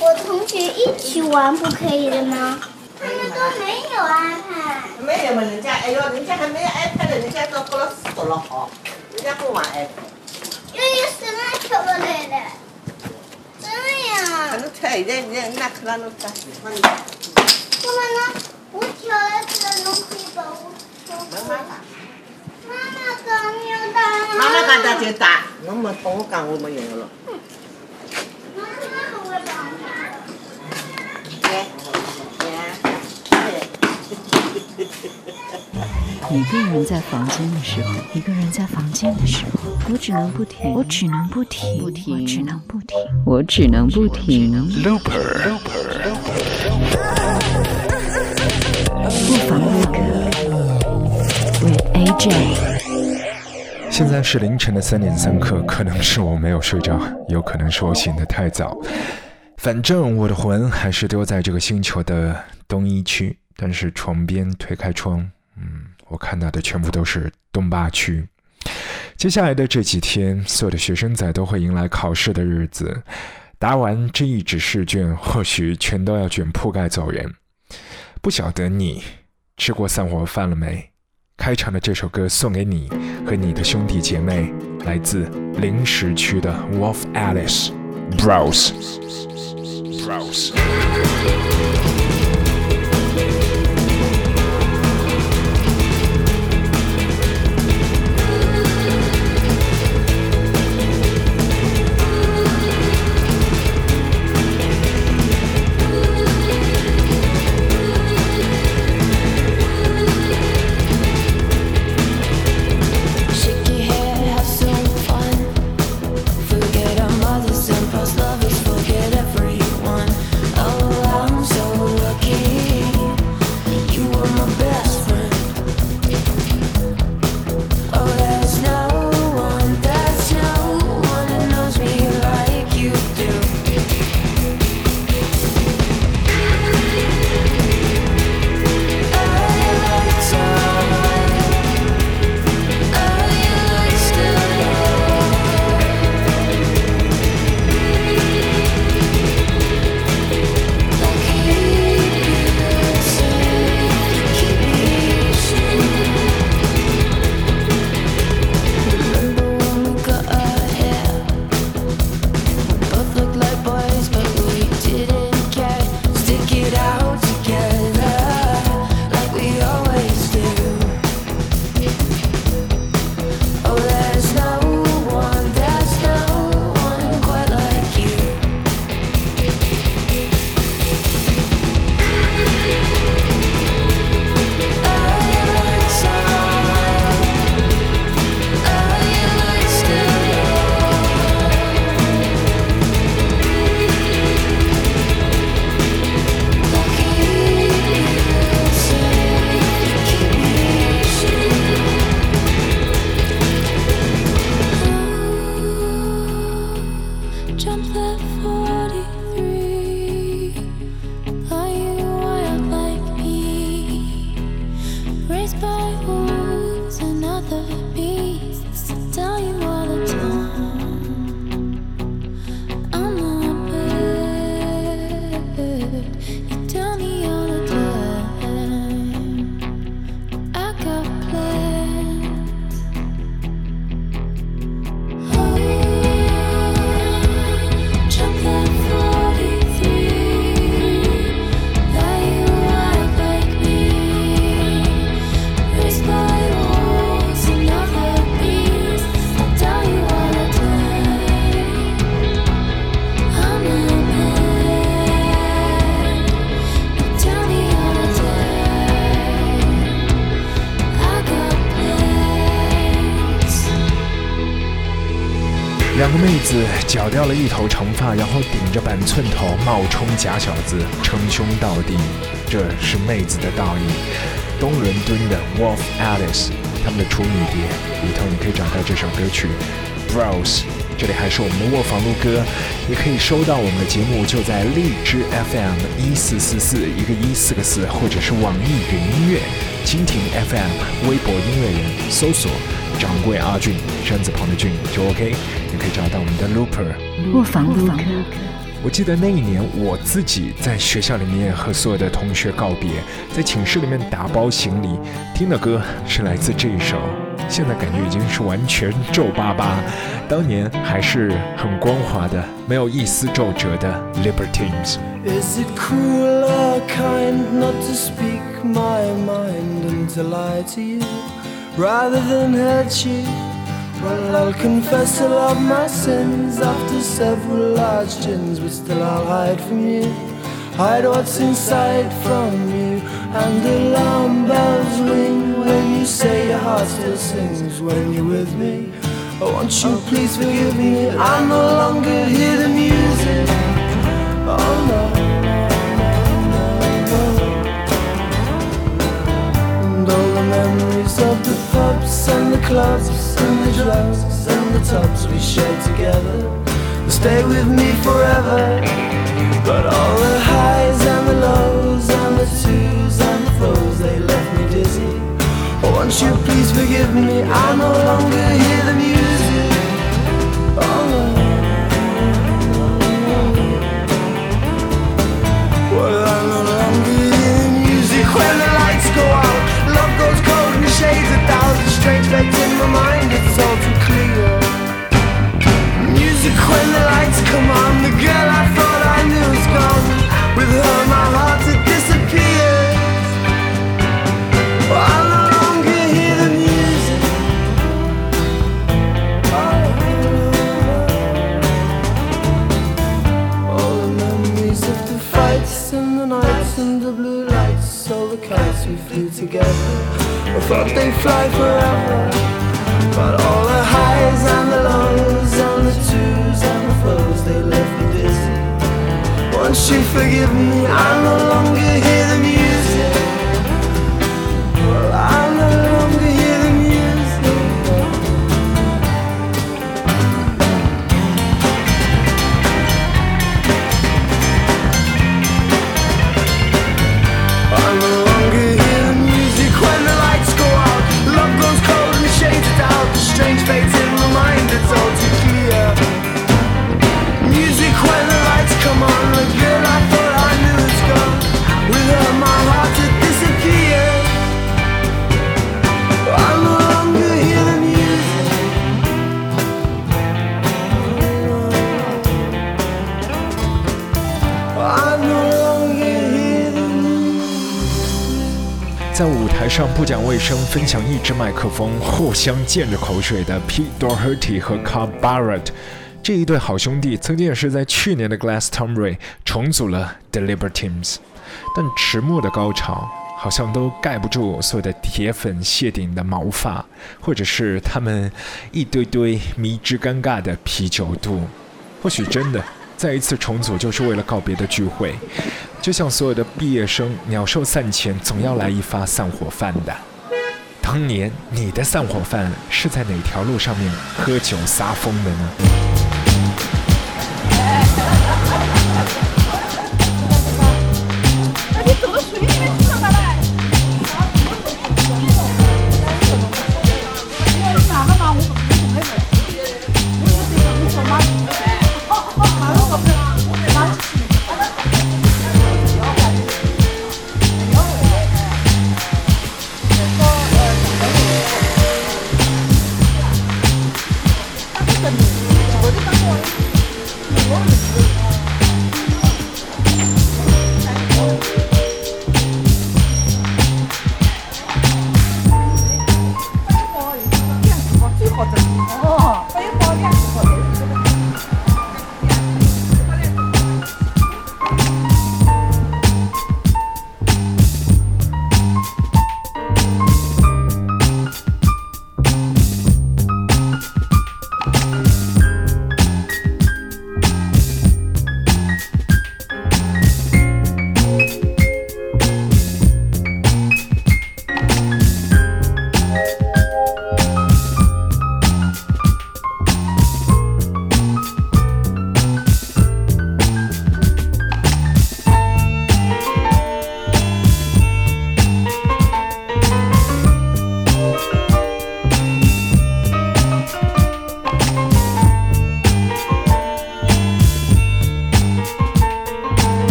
我同学一起玩不可以的吗？他们都没有 iPad。没有嘛，人家哎呦，人家还没有 iPad 人家都过了读了好，人家不玩 iPad。又有什么巧克力的？真的呀？反正他现在人家看到那个喜欢的，妈妈呢？我挑了这个东西吧，我。妈妈刚要打。妈妈讲的就打，侬没帮我讲我没用了。妈 一个人在房间的时候，一个人在房间的时候，我只能不停，我只能不停，不停，我只能不停，我只能不停。不妨录歌，with AJ。现在是凌晨的三点三刻，可能是我没有睡着，有可能是我醒得太早。反正我的魂还是丢在这个星球的东一区，但是床边推开窗，嗯，我看到的全部都是东八区。接下来的这几天，所有的学生仔都会迎来考试的日子，答完这一纸试卷，或许全都要卷铺盖走人。不晓得你吃过散伙饭了没？开场的这首歌送给你和你的兄弟姐妹，来自零食区的 Wolf Alice Browse Browse。be 绞掉了一头长发，然后顶着板寸头冒充假小子，称兄道弟，这是妹子的道义。东伦敦的 Wolf Alice 他们的处女碟里头，你可以找到这首歌曲 Browse。这里还是我们的卧房录歌，也可以收到我们的节目，就在荔枝 FM 一四四四一个一四个四，或者是网易云音乐、蜻蜓 FM、微博音乐人搜索掌柜阿俊山字旁的俊就 OK，也可以找到我们的 Looper。卧房录歌，我记得那一年，我自己在学校里面和所有的同学告别，在寝室里面打包行李，听的歌是来自这一首。现在感觉已经是完全皱巴巴，当年还是很光滑的，没有一丝皱褶的 Libertines。Is it cruel or kind not to speak my mind and to lie to you rather than hurt you? Well, I'll confess all of my sins after several large gins, but still I'll hide from you. Hide what's inside from you, and the alarm bells ring when you say your heart still sings when you're with me. Oh, won't you please forgive me? I no longer hear the music. Oh no. And all the memories of the pubs and the clubs and the drugs and the tubs we shared together will stay with me forever. But all the highs and the lows and the twos and the throws, they left me dizzy. Oh, won't you please forgive me? I no longer hear the music. Oh 生，分享一支麦克风，互相溅着口水的 Pete Doherty 和 Car Barrett 这一对好兄弟，曾经也是在去年的 Glastonbury 重组了 The Libertines，但迟暮的高潮好像都盖不住所有的铁粉谢顶的毛发，或者是他们一堆堆迷之尴尬的啤酒肚。或许真的，再一次重组就是为了告别的聚会，就像所有的毕业生鸟兽散前，总要来一发散伙饭的。当年你的散伙饭是在哪条路上面喝酒撒疯的呢？我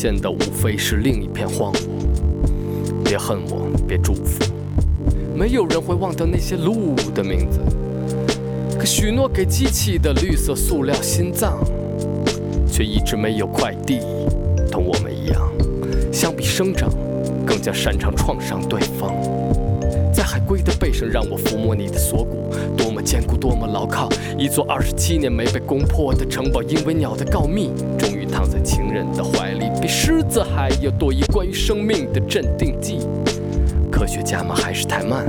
现的无非是另一片荒芜。别恨我，别祝福，没有人会忘掉那些路的名字。可许诺给机器的绿色塑料心脏，却一直没有快递，同我们一样，相比生长，更加擅长创伤对方。在海龟的背上，让我抚摸你的锁骨，多么坚固，多么牢靠。一座二十七年没被攻破的城堡，因为鸟的告密，终于躺在情人的怀里，比狮子还要多一关于生命的镇定剂。科学家们还是太慢，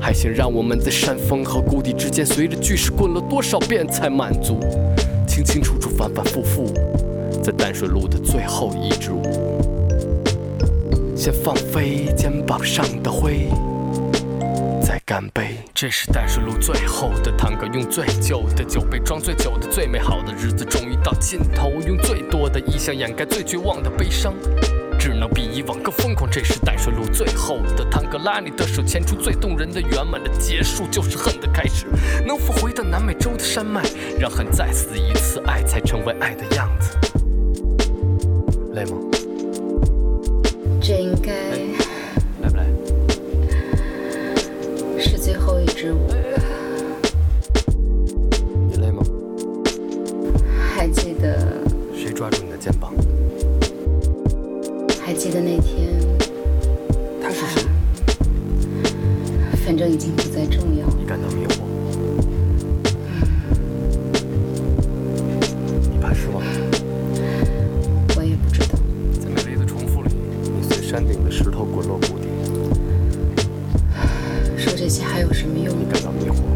还想让我们在山峰和谷底之间，随着巨石滚了多少遍才满足？清清楚楚，反反复复，在淡水路的最后一支舞，先放飞肩膀上的灰。干杯！这是淡水路最后的探戈，用最旧的酒杯装最久的最美好的日子，终于到尽头，用最多的意象掩盖最绝望的悲伤，只能比以往更疯狂。这是淡水路最后的探戈，拉你的手，牵出最动人的圆满的结束，就是恨的开始。能否回到南美洲的山脉，让恨再死一次，爱才成为爱的样子？累吗？你累吗？还记得谁抓住你的肩膀？还记得那天，他是谁？反正已经不再重要。你感到迷惑？这些还有什么用？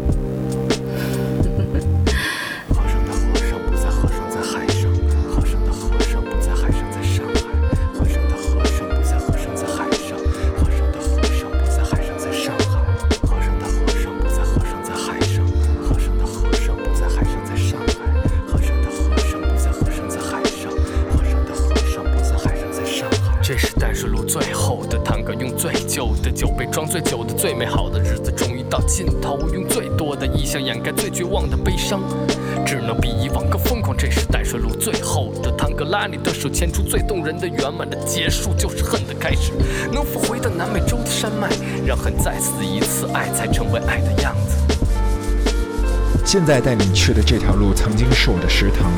现在带你去的这条路曾经是我的食堂，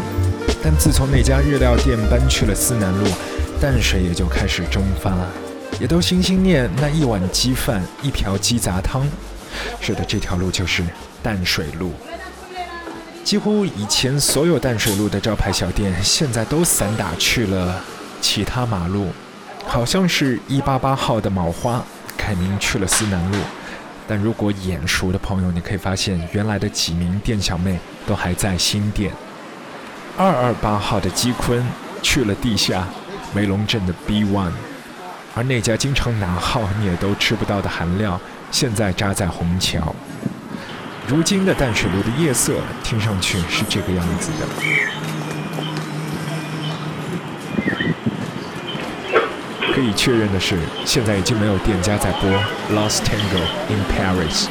但自从那家日料店搬去了思南路，淡水也就开始蒸发，也都心心念那一碗鸡饭，一瓢鸡杂汤。是的，这条路就是淡水路。几乎以前所有淡水路的招牌小店，现在都散打去了其他马路，好像是一八八号的卯花改名去了思南路。但如果眼熟的朋友，你可以发现原来的几名店小妹都还在新店。二二八号的鸡坤去了地下梅龙镇的 B One，而那家经常拿号你也都吃不到的韩料，现在扎在虹桥。如今的淡水路的夜色，听上去是这个样子的。可以确认的是，现在已经没有店家在播《Lost Tango in Paris》。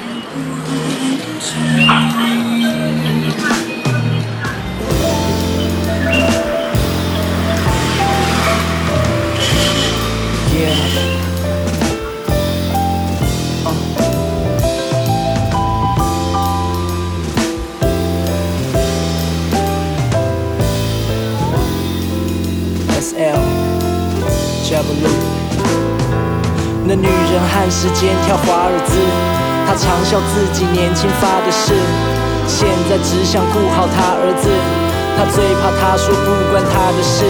己年轻发的誓，现在只想顾好他儿子。他最怕他说不关他的事。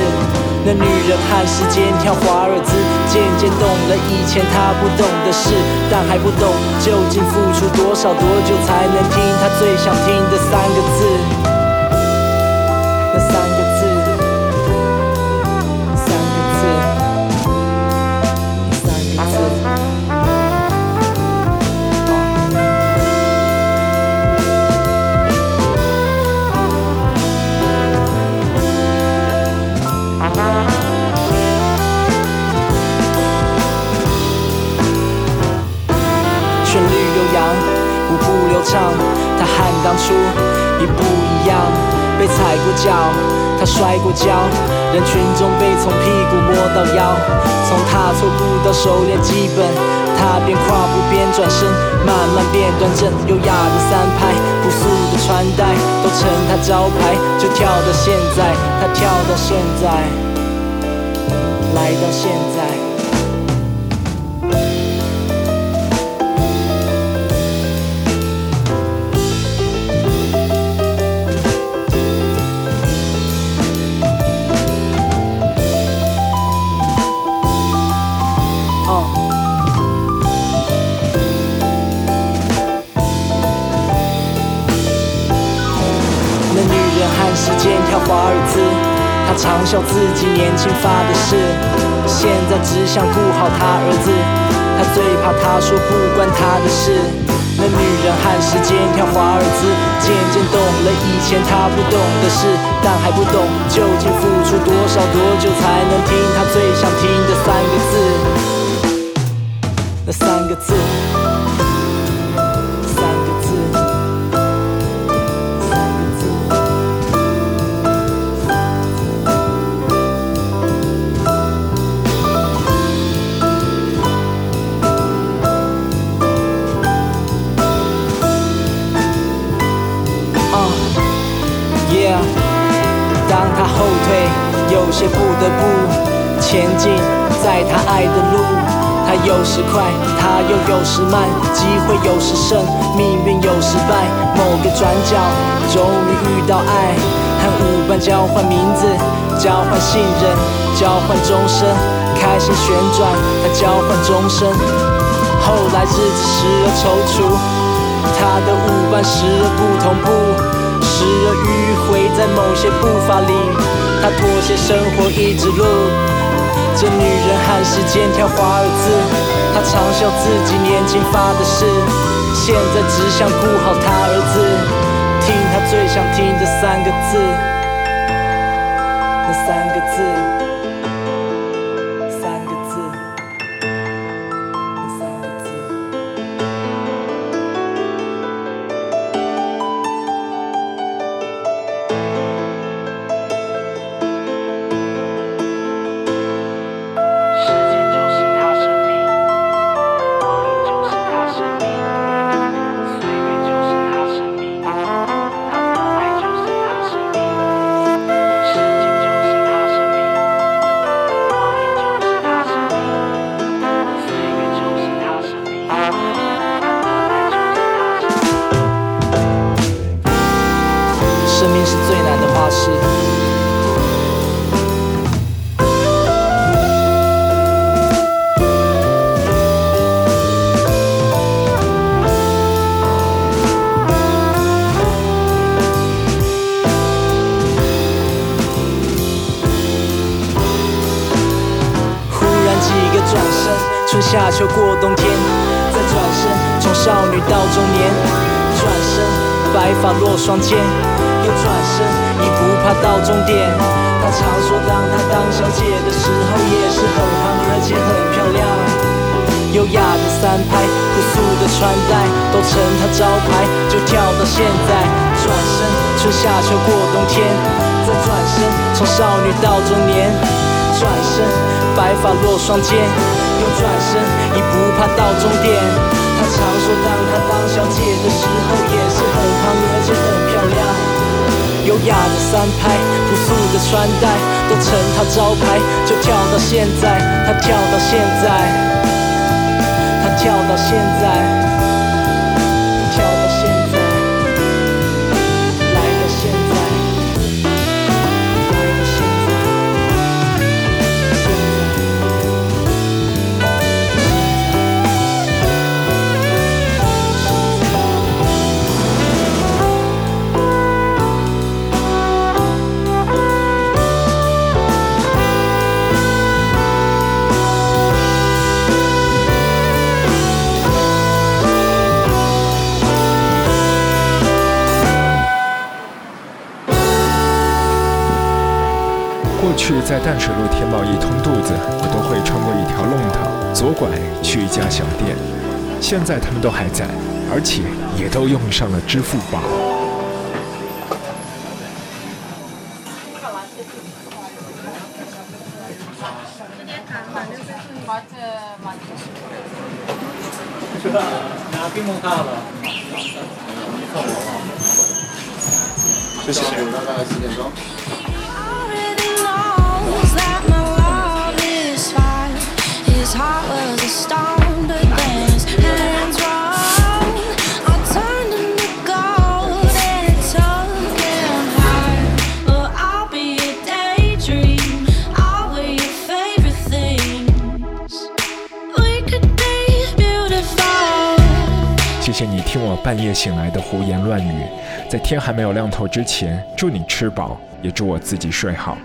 那女人看时间跳华尔兹，渐渐懂了以前他不懂的事，但还不懂究竟付出多少多久才能听他最想听的三个字。教，人群中被从屁股摸到腰，从踏错步到熟练基本，他边跨步边转身，慢慢变端正，优雅的三拍，朴素的穿戴都成他招牌，就跳到现在，他跳到现在，来到现在。常笑自己年轻发的誓，现在只想顾好他儿子。他最怕他说不关他的事。那女人和时间跳华尔兹，渐渐懂了以前他不懂的事，但还不懂究竟付出多少多久才能听他最想听的三个字。那三个字。些不得不前进，在他爱的路，他有时快，他又有时慢，机会有时胜，命运有时败。某个转角，终于遇到爱，和舞伴交换名字，交换信任，交换终身，开心旋转，他交换终身。后来日子时而踌躇，他的舞伴时而不同步，时而迂回在某些步伐里。他妥协生活一直路，这女人和时间跳华尔兹。他嘲笑自己年轻发的誓，现在只想顾好他儿子，听他最想听的三个字，那三个字。过冬天，再转身，从少女到中年，转身，白发落双肩，又转身，已不怕到终点。她常说，当她当小姐的时候，也是很胖，而且很漂亮。优雅的三拍，朴素的穿戴，都成他招牌。就跳到现在，转身，春夏秋过冬天，再转身，从少女到中年，转身，白发落双肩。又转身，已不怕到终点。他常说，当他当小姐的时候，也是很胖，而且很漂亮。优雅的三拍，朴素的穿戴，都成他招牌。就跳到现在，他跳到现在，他跳到现在。去在淡水路填饱一通肚子，我都会穿过一条弄堂，左拐去一家小店。现在他们都还在，而且也都用上了支付宝。拿冰棒卡了，谢谢。谢谢你听我半夜醒来的胡言乱语，在天还没有亮透之前，祝你吃饱，也祝我自己睡好。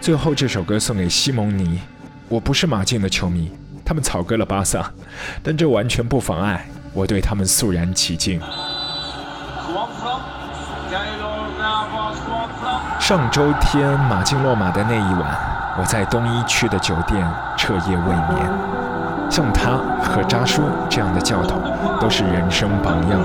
最后这首歌送给西蒙尼。我不是马竞的球迷，他们草割了巴萨，但这完全不妨碍我对他们肃然起敬。上周天马竞落马的那一晚，我在东一区的酒店彻夜未眠。像他和扎叔这样的教头，都是人生榜样。